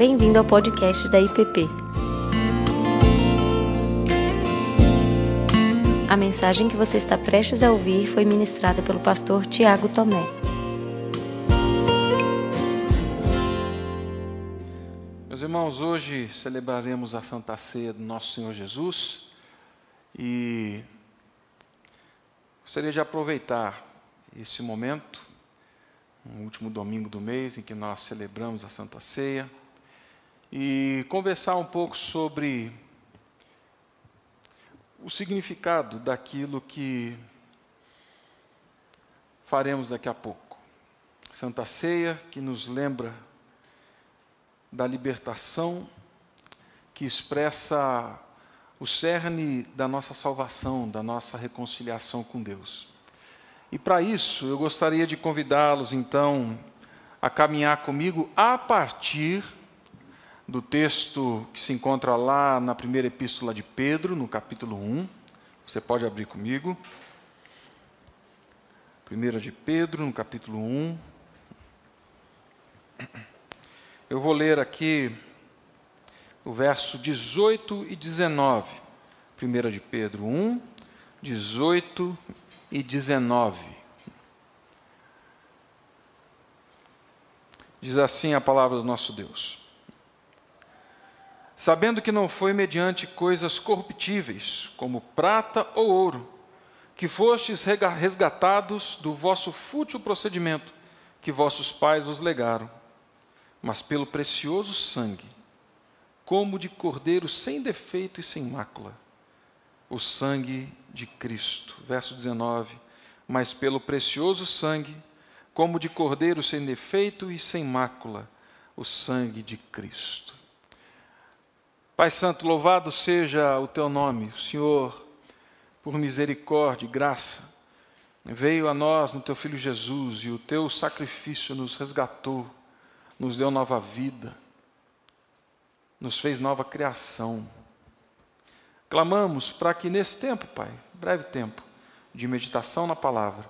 Bem-vindo ao podcast da IPP. A mensagem que você está prestes a ouvir foi ministrada pelo pastor Tiago Tomé. Meus irmãos, hoje celebraremos a Santa Ceia do nosso Senhor Jesus e gostaria de aproveitar esse momento, no último domingo do mês em que nós celebramos a Santa Ceia, e conversar um pouco sobre o significado daquilo que faremos daqui a pouco. Santa Ceia, que nos lembra da libertação, que expressa o cerne da nossa salvação, da nossa reconciliação com Deus. E para isso, eu gostaria de convidá-los, então, a caminhar comigo a partir do texto que se encontra lá na primeira epístola de Pedro, no capítulo 1. Você pode abrir comigo. Primeira de Pedro, no capítulo 1. Eu vou ler aqui o verso 18 e 19. Primeira de Pedro 1, 18 e 19. Diz assim a palavra do nosso Deus sabendo que não foi mediante coisas corruptíveis, como prata ou ouro, que fostes resgatados do vosso fútil procedimento que vossos pais vos legaram, mas pelo precioso sangue, como de cordeiro sem defeito e sem mácula, o sangue de Cristo. Verso 19: Mas pelo precioso sangue, como de cordeiro sem defeito e sem mácula, o sangue de Cristo. Pai Santo, louvado seja o teu nome, o Senhor, por misericórdia e graça, veio a nós no teu Filho Jesus e o teu sacrifício nos resgatou, nos deu nova vida, nos fez nova criação. Clamamos para que nesse tempo, Pai, breve tempo, de meditação na palavra,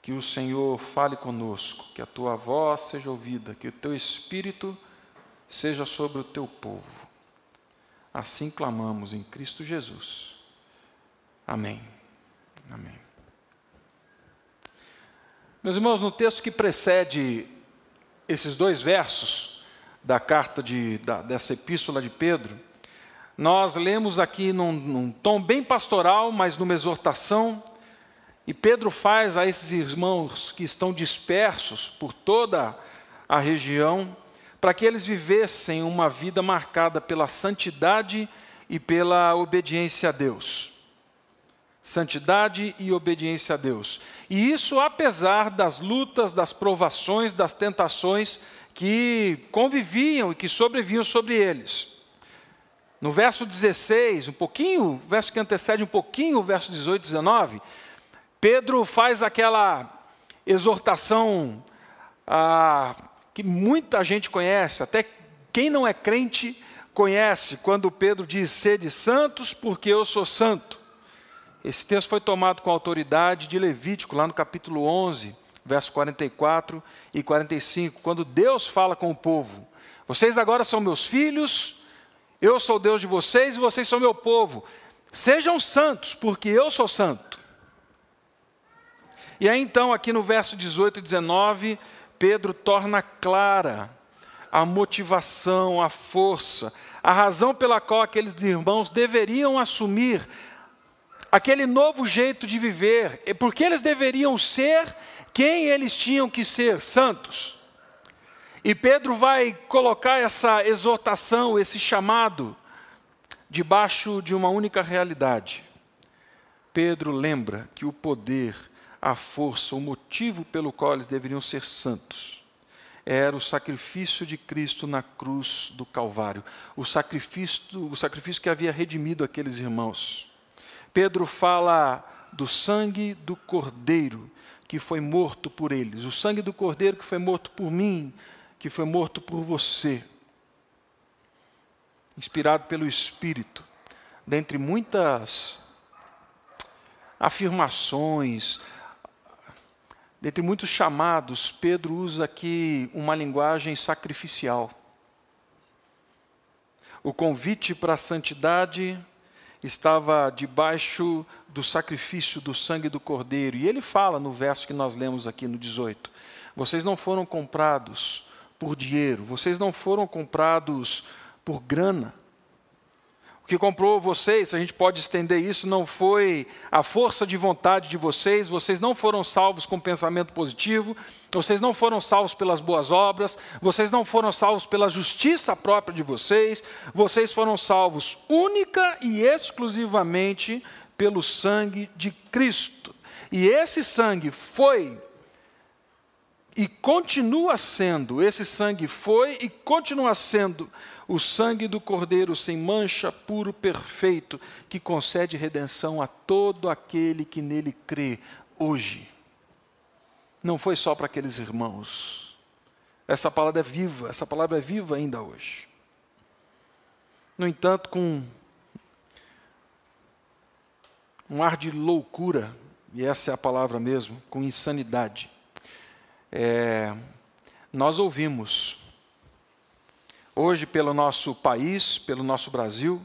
que o Senhor fale conosco, que a tua voz seja ouvida, que o teu espírito seja sobre o teu povo. Assim clamamos em Cristo Jesus. Amém. Amém. Meus irmãos, no texto que precede esses dois versos da carta de, da, dessa epístola de Pedro, nós lemos aqui num, num tom bem pastoral, mas numa exortação, e Pedro faz a esses irmãos que estão dispersos por toda a região para que eles vivessem uma vida marcada pela santidade e pela obediência a Deus. Santidade e obediência a Deus. E isso apesar das lutas, das provações, das tentações que conviviam e que sobrevinham sobre eles. No verso 16, um pouquinho, verso que antecede um pouquinho o verso 18 e 19, Pedro faz aquela exortação a que muita gente conhece, até quem não é crente conhece, quando Pedro diz: Sede santos, porque eu sou santo. Esse texto foi tomado com autoridade de Levítico, lá no capítulo 11, verso 44 e 45, quando Deus fala com o povo: Vocês agora são meus filhos, eu sou Deus de vocês e vocês são meu povo. Sejam santos, porque eu sou santo. E aí então, aqui no verso 18 e 19, Pedro torna clara a motivação, a força, a razão pela qual aqueles irmãos deveriam assumir aquele novo jeito de viver, e porque eles deveriam ser quem eles tinham que ser, santos. E Pedro vai colocar essa exortação, esse chamado, debaixo de uma única realidade. Pedro lembra que o poder a força, o motivo pelo qual eles deveriam ser santos. Era o sacrifício de Cristo na cruz do Calvário, o sacrifício, o sacrifício que havia redimido aqueles irmãos. Pedro fala do sangue do Cordeiro que foi morto por eles, o sangue do Cordeiro que foi morto por mim, que foi morto por você. Inspirado pelo Espírito, dentre muitas afirmações, Dentre muitos chamados, Pedro usa aqui uma linguagem sacrificial. o convite para a santidade estava debaixo do sacrifício do sangue do Cordeiro. E ele fala no verso que nós lemos aqui no 18: Vocês não foram comprados por dinheiro, vocês não foram comprados por grana, que comprou vocês, a gente pode estender isso, não foi a força de vontade de vocês, vocês não foram salvos com pensamento positivo, vocês não foram salvos pelas boas obras, vocês não foram salvos pela justiça própria de vocês, vocês foram salvos única e exclusivamente pelo sangue de Cristo. E esse sangue foi e continua sendo, esse sangue foi e continua sendo o sangue do Cordeiro sem mancha, puro, perfeito, que concede redenção a todo aquele que nele crê hoje. Não foi só para aqueles irmãos. Essa palavra é viva, essa palavra é viva ainda hoje. No entanto, com um ar de loucura, e essa é a palavra mesmo, com insanidade, é, nós ouvimos hoje pelo nosso país, pelo nosso Brasil,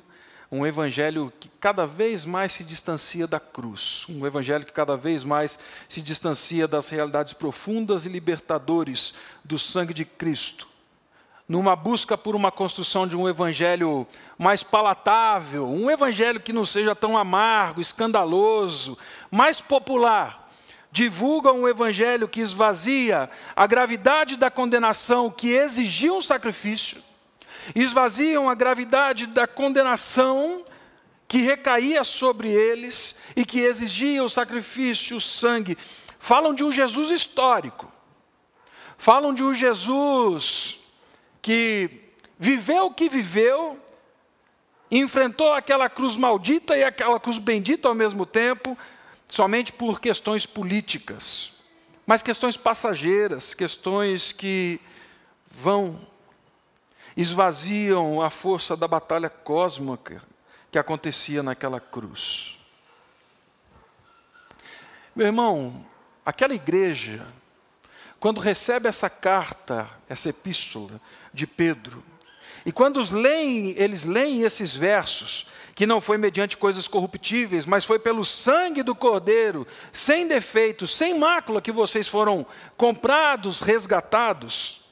um evangelho que cada vez mais se distancia da cruz, um evangelho que cada vez mais se distancia das realidades profundas e libertadores do sangue de Cristo, numa busca por uma construção de um evangelho mais palatável, um evangelho que não seja tão amargo, escandaloso, mais popular. Divulga um evangelho que esvazia a gravidade da condenação que exigia um sacrifício esvaziam a gravidade da condenação que recaía sobre eles e que exigia o sacrifício, o sangue. Falam de um Jesus histórico. Falam de um Jesus que viveu o que viveu, enfrentou aquela cruz maldita e aquela cruz bendita ao mesmo tempo, somente por questões políticas, mas questões passageiras, questões que vão esvaziam a força da batalha cósmica que acontecia naquela cruz. Meu irmão, aquela igreja, quando recebe essa carta, essa epístola de Pedro, e quando os leem, eles leem esses versos, que não foi mediante coisas corruptíveis, mas foi pelo sangue do Cordeiro, sem defeito, sem mácula, que vocês foram comprados, resgatados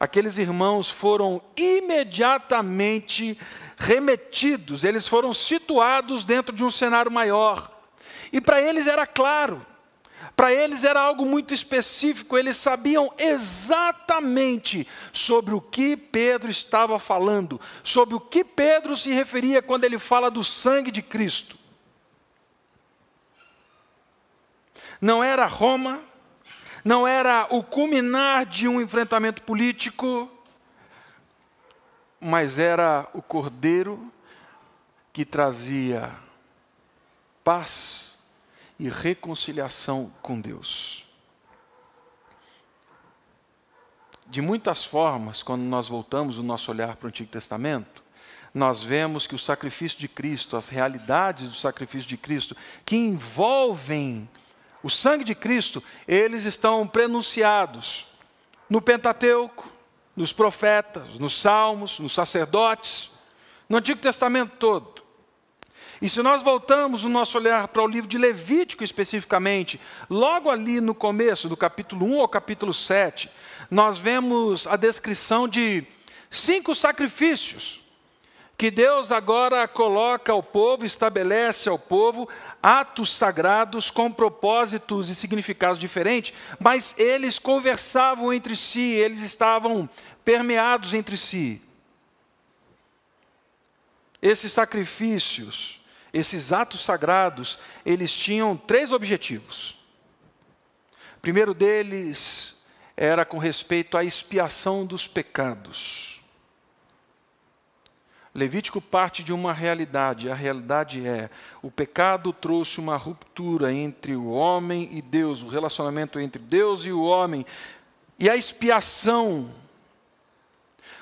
aqueles irmãos foram imediatamente remetidos, eles foram situados dentro de um cenário maior. E para eles era claro, para eles era algo muito específico, eles sabiam exatamente sobre o que Pedro estava falando, sobre o que Pedro se referia quando ele fala do sangue de Cristo. Não era Roma, não era o culminar de um enfrentamento político, mas era o cordeiro que trazia paz e reconciliação com Deus. De muitas formas, quando nós voltamos o nosso olhar para o Antigo Testamento, nós vemos que o sacrifício de Cristo, as realidades do sacrifício de Cristo, que envolvem o sangue de Cristo, eles estão prenunciados no Pentateuco, nos profetas, nos salmos, nos sacerdotes, no Antigo Testamento todo. E se nós voltamos o nosso olhar para o livro de Levítico especificamente, logo ali no começo, do capítulo 1 ao capítulo 7, nós vemos a descrição de cinco sacrifícios que Deus agora coloca ao povo, estabelece ao povo atos sagrados com propósitos e significados diferentes, mas eles conversavam entre si, eles estavam permeados entre si. Esses sacrifícios, esses atos sagrados, eles tinham três objetivos. O primeiro deles era com respeito à expiação dos pecados. Levítico parte de uma realidade, a realidade é: o pecado trouxe uma ruptura entre o homem e Deus, o relacionamento entre Deus e o homem, e a expiação,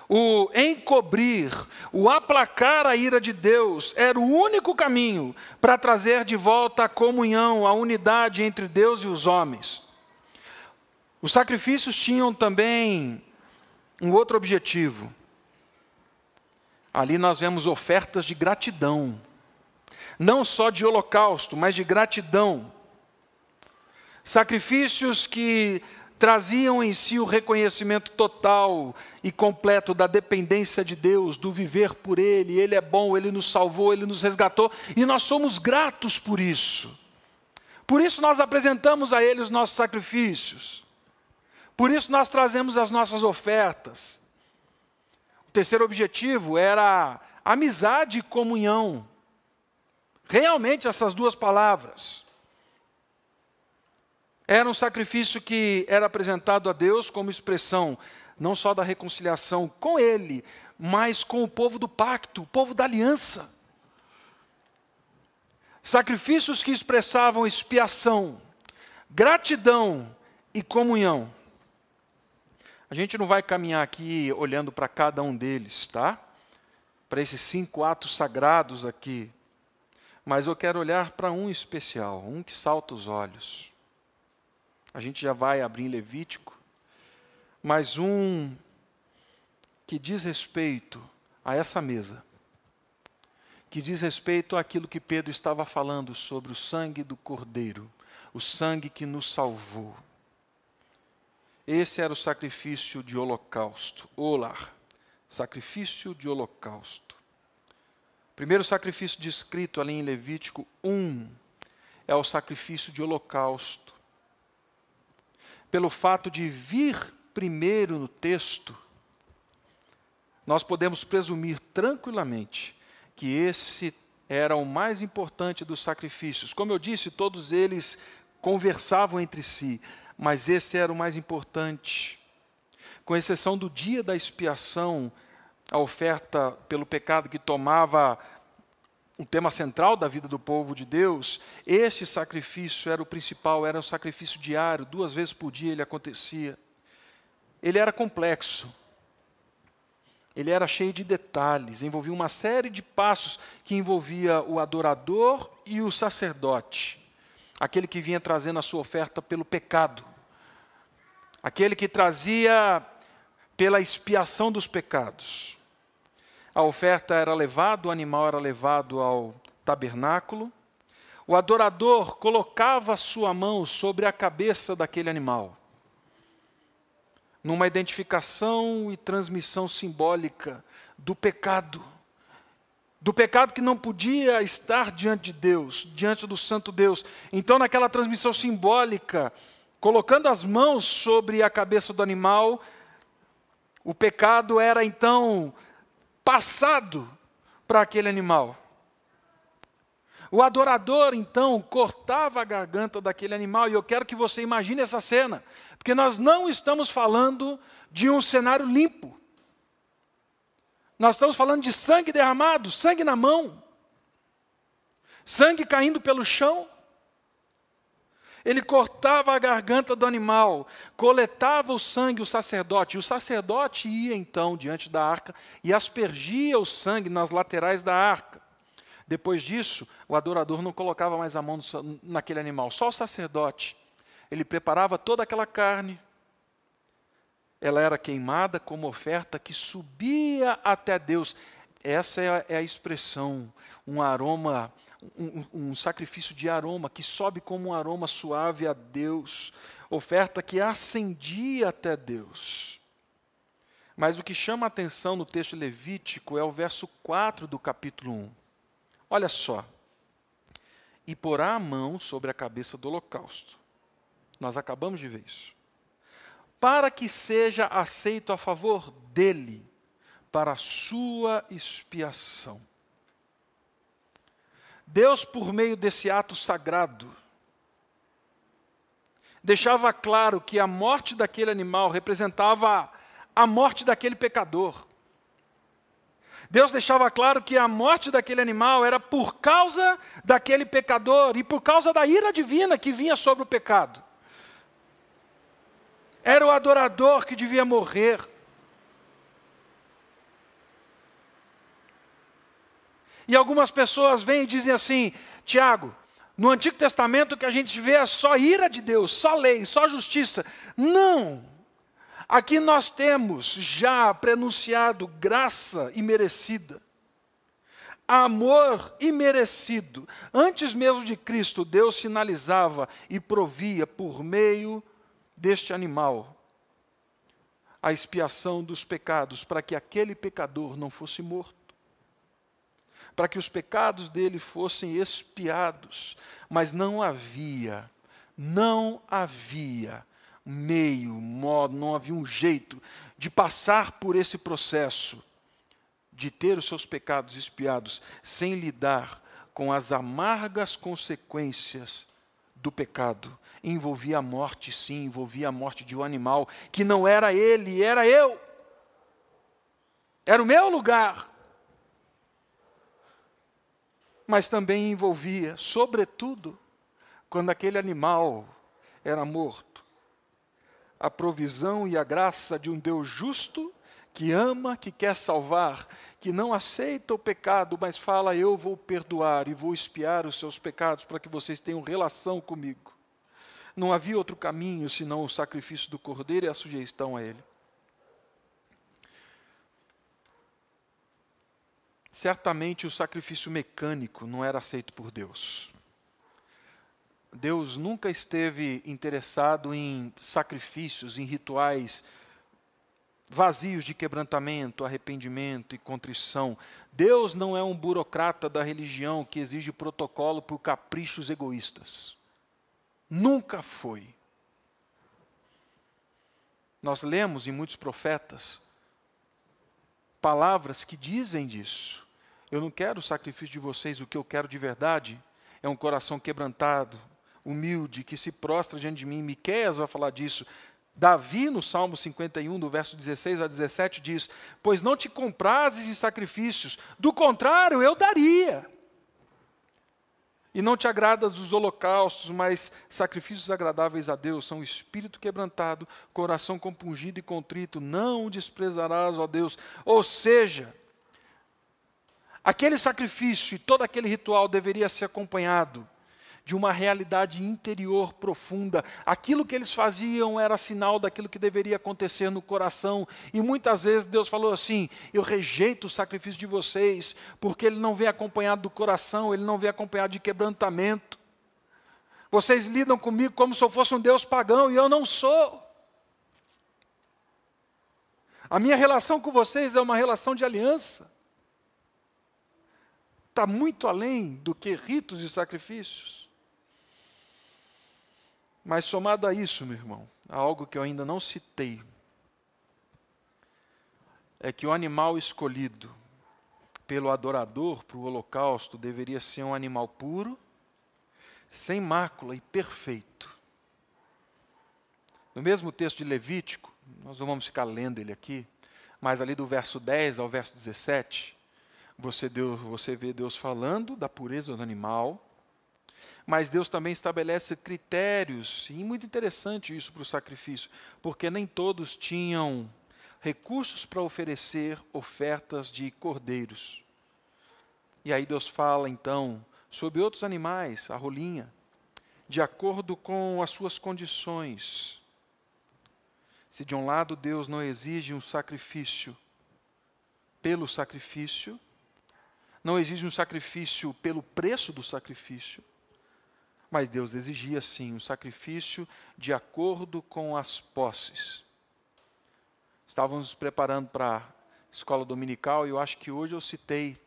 o encobrir, o aplacar a ira de Deus, era o único caminho para trazer de volta a comunhão, a unidade entre Deus e os homens. Os sacrifícios tinham também um outro objetivo Ali nós vemos ofertas de gratidão, não só de holocausto, mas de gratidão. Sacrifícios que traziam em si o reconhecimento total e completo da dependência de Deus, do viver por Ele. Ele é bom, Ele nos salvou, Ele nos resgatou e nós somos gratos por isso. Por isso nós apresentamos a Ele os nossos sacrifícios. Por isso nós trazemos as nossas ofertas. O terceiro objetivo era amizade e comunhão. Realmente essas duas palavras. Era um sacrifício que era apresentado a Deus como expressão não só da reconciliação com Ele, mas com o povo do pacto, o povo da aliança. Sacrifícios que expressavam expiação, gratidão e comunhão. A gente não vai caminhar aqui olhando para cada um deles, tá? Para esses cinco atos sagrados aqui. Mas eu quero olhar para um especial, um que salta os olhos. A gente já vai abrir em Levítico, mas um que diz respeito a essa mesa, que diz respeito àquilo que Pedro estava falando sobre o sangue do Cordeiro, o sangue que nos salvou. Esse era o sacrifício de holocausto, olar, sacrifício de holocausto. Primeiro sacrifício descrito ali em Levítico 1 é o sacrifício de holocausto pelo fato de vir primeiro no texto, nós podemos presumir tranquilamente que esse era o mais importante dos sacrifícios. Como eu disse, todos eles conversavam entre si, mas esse era o mais importante. Com exceção do dia da expiação, a oferta pelo pecado que tomava um tema central da vida do povo de Deus, este sacrifício era o principal, era um sacrifício diário, duas vezes por dia ele acontecia. Ele era complexo, ele era cheio de detalhes, envolvia uma série de passos que envolvia o adorador e o sacerdote, aquele que vinha trazendo a sua oferta pelo pecado, aquele que trazia pela expiação dos pecados a oferta era levada, o animal era levado ao tabernáculo. O adorador colocava sua mão sobre a cabeça daquele animal, numa identificação e transmissão simbólica do pecado. Do pecado que não podia estar diante de Deus, diante do Santo Deus. Então, naquela transmissão simbólica, colocando as mãos sobre a cabeça do animal, o pecado era então passado para aquele animal. O adorador, então, cortava a garganta daquele animal, e eu quero que você imagine essa cena, porque nós não estamos falando de um cenário limpo. Nós estamos falando de sangue derramado, sangue na mão, sangue caindo pelo chão ele cortava a garganta do animal, coletava o sangue, o sacerdote, e o sacerdote ia então diante da arca e aspergia o sangue nas laterais da arca. Depois disso, o adorador não colocava mais a mão naquele animal, só o sacerdote. Ele preparava toda aquela carne, ela era queimada como oferta que subia até Deus. Essa é a, é a expressão, um aroma, um, um, sacrifício de aroma que sobe como um aroma suave a Deus, oferta que ascendia até Deus. Mas o que chama a atenção no texto levítico é o verso 4 do capítulo 1. Olha só. E porá a mão sobre a cabeça do holocausto. Nós acabamos de ver isso. Para que seja aceito a favor dele para a sua expiação. Deus, por meio desse ato sagrado, deixava claro que a morte daquele animal representava a morte daquele pecador. Deus deixava claro que a morte daquele animal era por causa daquele pecador e por causa da ira divina que vinha sobre o pecado. Era o adorador que devia morrer. E algumas pessoas vêm e dizem assim: Tiago, no Antigo Testamento o que a gente vê é só ira de Deus, só lei, só justiça. Não! Aqui nós temos já prenunciado graça imerecida. amor imerecido. Antes mesmo de Cristo, Deus sinalizava e provia por meio deste animal a expiação dos pecados, para que aquele pecador não fosse morto, para que os pecados dele fossem expiados, mas não havia, não havia meio, modo, não havia um jeito de passar por esse processo de ter os seus pecados expiados sem lidar com as amargas consequências do pecado. Envolvia a morte, sim, envolvia a morte de um animal que não era ele, era eu. Era o meu lugar. Mas também envolvia, sobretudo, quando aquele animal era morto, a provisão e a graça de um Deus justo que ama, que quer salvar, que não aceita o pecado, mas fala: Eu vou perdoar e vou espiar os seus pecados para que vocês tenham relação comigo. Não havia outro caminho senão o sacrifício do cordeiro e a sujeição a ele. Certamente o sacrifício mecânico não era aceito por Deus. Deus nunca esteve interessado em sacrifícios, em rituais vazios de quebrantamento, arrependimento e contrição. Deus não é um burocrata da religião que exige protocolo por caprichos egoístas. Nunca foi. Nós lemos em muitos profetas palavras que dizem disso. Eu não quero o sacrifício de vocês, o que eu quero de verdade é um coração quebrantado, humilde, que se prostra diante de mim. Miqueias vai falar disso. Davi, no Salmo 51, do verso 16 a 17, diz: Pois não te comprases em sacrifícios, do contrário, eu daria. E não te agradas os holocaustos, mas sacrifícios agradáveis a Deus são espírito quebrantado, coração compungido e contrito, não desprezarás, ó Deus. Ou seja, aquele sacrifício e todo aquele ritual deveria ser acompanhado de uma realidade interior profunda. Aquilo que eles faziam era sinal daquilo que deveria acontecer no coração. E muitas vezes Deus falou assim: Eu rejeito o sacrifício de vocês, porque ele não vem acompanhado do coração, ele não vem acompanhado de quebrantamento. Vocês lidam comigo como se eu fosse um Deus pagão, e eu não sou. A minha relação com vocês é uma relação de aliança. Está muito além do que ritos e sacrifícios. Mas somado a isso, meu irmão, há algo que eu ainda não citei, é que o animal escolhido pelo adorador para o holocausto deveria ser um animal puro, sem mácula e perfeito. No mesmo texto de Levítico, nós não vamos ficar lendo ele aqui, mas ali do verso 10 ao verso 17, você, Deus, você vê Deus falando da pureza do animal, mas Deus também estabelece critérios, e muito interessante isso para o sacrifício, porque nem todos tinham recursos para oferecer ofertas de cordeiros. E aí Deus fala então sobre outros animais, a rolinha, de acordo com as suas condições. Se de um lado Deus não exige um sacrifício pelo sacrifício, não exige um sacrifício pelo preço do sacrifício, mas Deus exigia sim um sacrifício de acordo com as posses. Estávamos nos preparando para a escola dominical e eu acho que hoje eu citei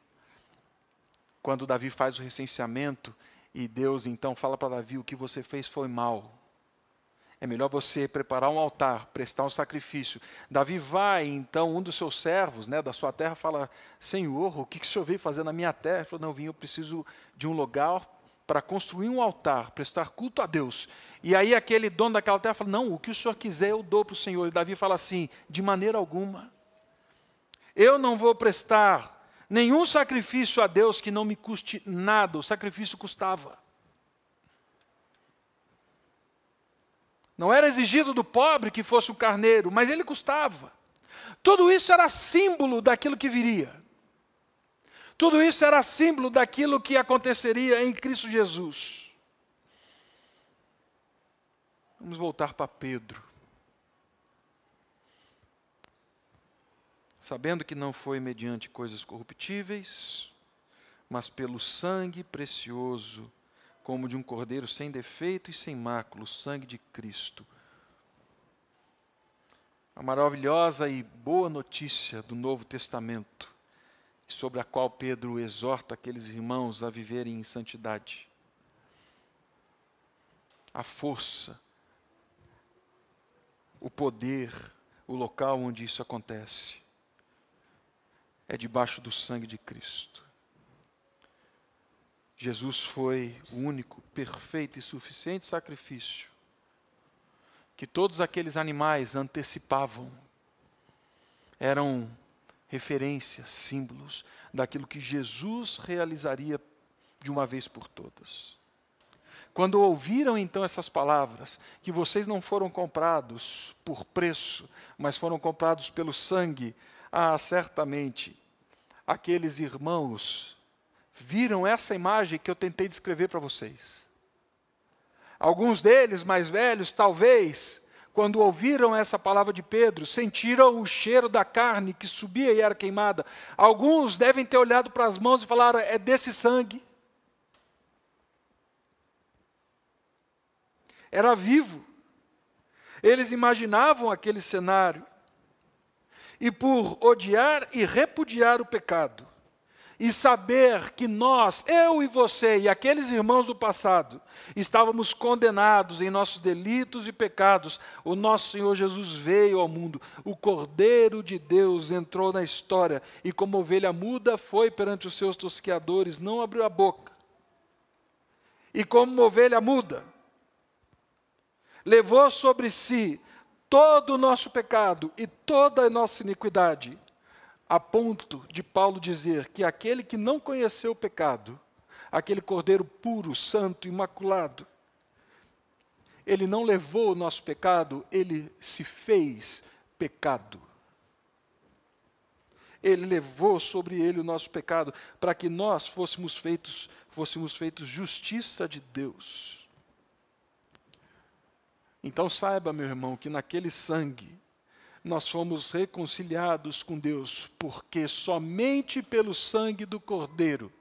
quando Davi faz o recenseamento e Deus então fala para Davi: o que você fez foi mal. É melhor você preparar um altar, prestar um sacrifício. Davi vai, então, um dos seus servos, né, da sua terra, fala: Senhor, o que, que o senhor veio fazer na minha terra? Ele falou: Não, vim, eu preciso de um lugar para construir um altar, prestar culto a Deus. E aí aquele dono daquela terra fala: Não, o que o senhor quiser eu dou para o Senhor. E Davi fala assim: De maneira alguma. Eu não vou prestar nenhum sacrifício a Deus que não me custe nada. O sacrifício custava. Não era exigido do pobre que fosse o carneiro, mas ele custava. Tudo isso era símbolo daquilo que viria. Tudo isso era símbolo daquilo que aconteceria em Cristo Jesus. Vamos voltar para Pedro. Sabendo que não foi mediante coisas corruptíveis, mas pelo sangue precioso, como de um cordeiro sem defeito e sem mácula, o sangue de Cristo. A maravilhosa e boa notícia do Novo Testamento, sobre a qual Pedro exorta aqueles irmãos a viverem em santidade. A força, o poder, o local onde isso acontece é debaixo do sangue de Cristo. Jesus foi o único, perfeito e suficiente sacrifício que todos aqueles animais antecipavam. Eram referências, símbolos daquilo que Jesus realizaria de uma vez por todas. Quando ouviram então essas palavras, que vocês não foram comprados por preço, mas foram comprados pelo sangue, ah, certamente, aqueles irmãos viram essa imagem que eu tentei descrever para vocês. Alguns deles, mais velhos, talvez, quando ouviram essa palavra de Pedro, sentiram o cheiro da carne que subia e era queimada. Alguns devem ter olhado para as mãos e falaram: é desse sangue. era vivo. Eles imaginavam aquele cenário. E por odiar e repudiar o pecado, e saber que nós, eu e você e aqueles irmãos do passado, estávamos condenados em nossos delitos e pecados, o nosso Senhor Jesus veio ao mundo, o Cordeiro de Deus entrou na história e, como ovelha muda, foi perante os seus tosqueadores, não abriu a boca. E como ovelha muda, levou sobre si todo o nosso pecado e toda a nossa iniquidade, a ponto de Paulo dizer que aquele que não conheceu o pecado, aquele cordeiro puro, santo, imaculado, ele não levou o nosso pecado, ele se fez pecado. Ele levou sobre ele o nosso pecado, para que nós fôssemos feitos, fôssemos feitos justiça de Deus. Então saiba, meu irmão, que naquele sangue nós fomos reconciliados com Deus, porque somente pelo sangue do Cordeiro,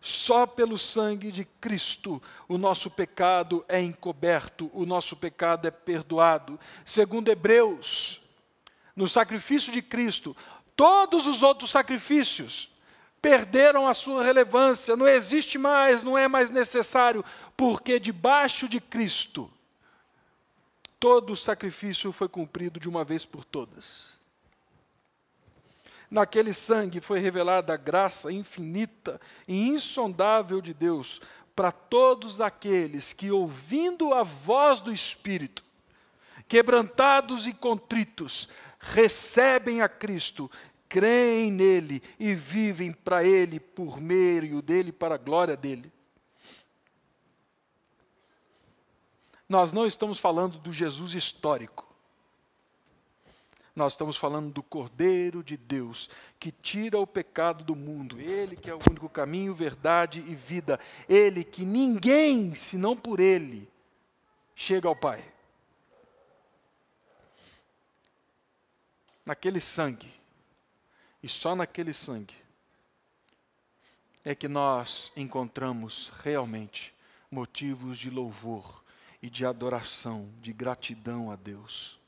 só pelo sangue de Cristo, o nosso pecado é encoberto, o nosso pecado é perdoado. Segundo Hebreus, no sacrifício de Cristo, todos os outros sacrifícios perderam a sua relevância, não existe mais, não é mais necessário, porque debaixo de Cristo, todo o sacrifício foi cumprido de uma vez por todas. Naquele sangue foi revelada a graça infinita e insondável de Deus para todos aqueles que, ouvindo a voz do Espírito, quebrantados e contritos, recebem a Cristo, creem nele e vivem para Ele, por meio dele, para a glória dele. Nós não estamos falando do Jesus histórico. Nós estamos falando do Cordeiro de Deus, que tira o pecado do mundo. Ele que é o único caminho, verdade e vida. Ele que ninguém, senão por Ele, chega ao Pai. Naquele sangue, e só naquele sangue, é que nós encontramos realmente motivos de louvor e de adoração, de gratidão a Deus.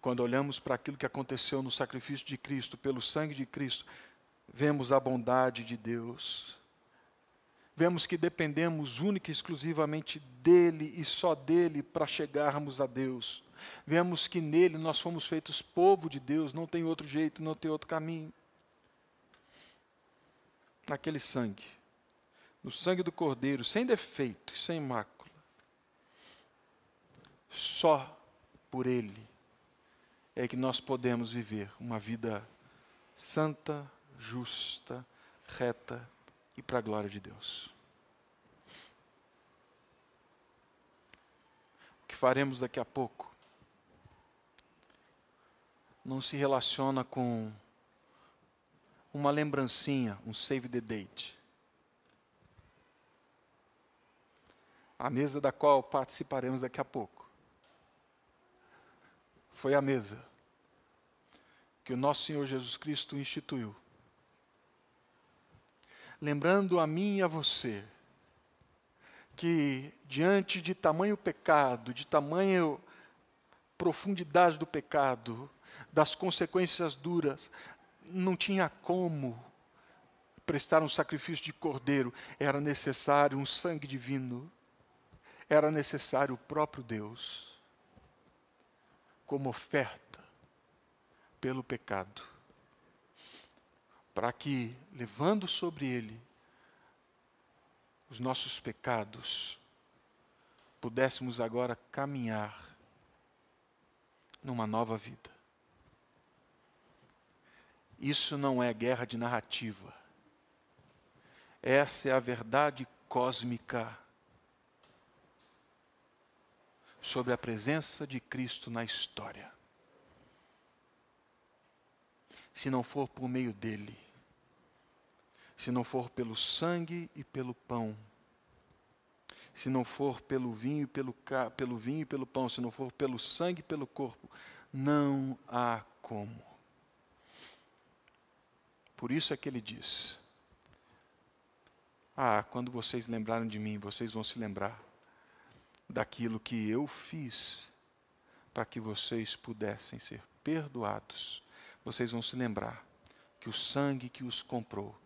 Quando olhamos para aquilo que aconteceu no sacrifício de Cristo, pelo sangue de Cristo, vemos a bondade de Deus. Vemos que dependemos única e exclusivamente dele e só dele para chegarmos a Deus. Vemos que nele nós fomos feitos povo de Deus, não tem outro jeito, não tem outro caminho. Naquele sangue, no sangue do Cordeiro, sem defeito, sem mácula só por Ele é que nós podemos viver uma vida santa, justa, reta e para a glória de Deus. O que faremos daqui a pouco não se relaciona com uma lembrancinha, um save the date. A mesa da qual participaremos daqui a pouco foi a mesa que o nosso Senhor Jesus Cristo instituiu. lembrando a mim e a você que diante de tamanho pecado, de tamanho profundidade do pecado, das consequências duras, não tinha como prestar um sacrifício de cordeiro, era necessário um sangue divino, era necessário o próprio Deus, como oferta pelo pecado, para que, levando sobre ele os nossos pecados, pudéssemos agora caminhar numa nova vida. Isso não é guerra de narrativa. Essa é a verdade cósmica sobre a presença de Cristo na história. Se não for por meio dele, se não for pelo sangue e pelo pão, se não for pelo vinho, pelo, pelo vinho e pelo pão, se não for pelo sangue e pelo corpo, não há como. Por isso é que ele diz: Ah, quando vocês lembrarem de mim, vocês vão se lembrar daquilo que eu fiz para que vocês pudessem ser perdoados. Vocês vão se lembrar que o sangue que os comprou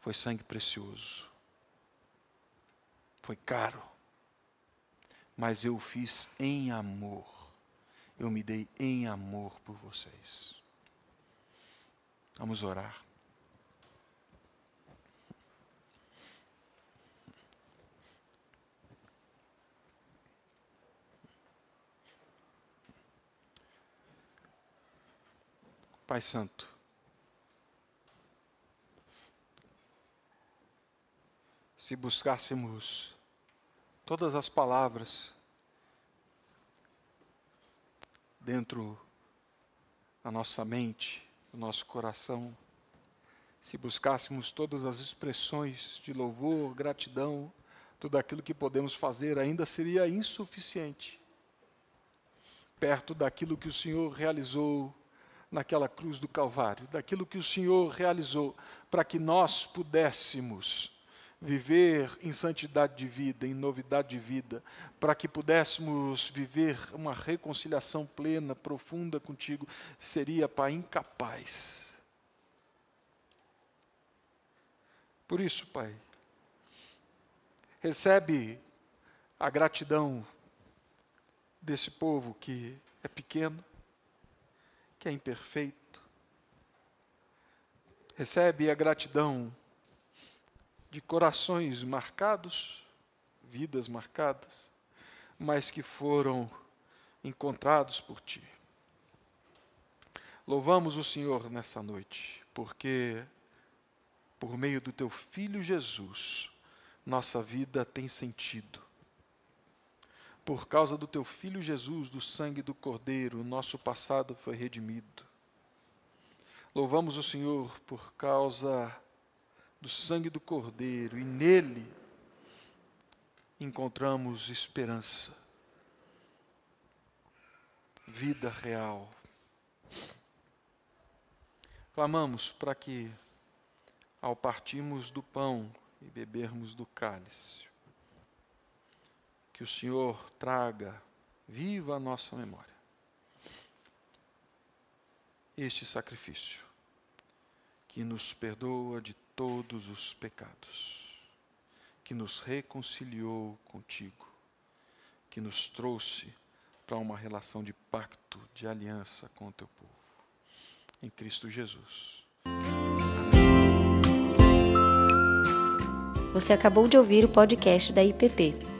foi sangue precioso. Foi caro. Mas eu fiz em amor. Eu me dei em amor por vocês. Vamos orar. Pai Santo, se buscássemos todas as palavras dentro da nossa mente, do nosso coração, se buscássemos todas as expressões de louvor, gratidão, tudo aquilo que podemos fazer ainda seria insuficiente. Perto daquilo que o Senhor realizou naquela cruz do Calvário, daquilo que o Senhor realizou para que nós pudéssemos viver em santidade de vida, em novidade de vida, para que pudéssemos viver uma reconciliação plena, profunda contigo, seria, Pai, incapaz. Por isso, Pai, recebe a gratidão desse povo que é pequeno, que é imperfeito. Recebe a gratidão de corações marcados, vidas marcadas, mas que foram encontrados por Ti. Louvamos o Senhor nessa noite, porque por meio do Teu Filho Jesus, nossa vida tem sentido. Por causa do Teu Filho Jesus, do sangue do Cordeiro, nosso passado foi redimido. Louvamos o Senhor por causa do sangue do Cordeiro e nele encontramos esperança, vida real. Clamamos para que, ao partirmos do pão e bebermos do cálice, que o Senhor traga viva a nossa memória este sacrifício que nos perdoa de todos os pecados, que nos reconciliou contigo, que nos trouxe para uma relação de pacto, de aliança com o teu povo. Em Cristo Jesus. Você acabou de ouvir o podcast da IPP.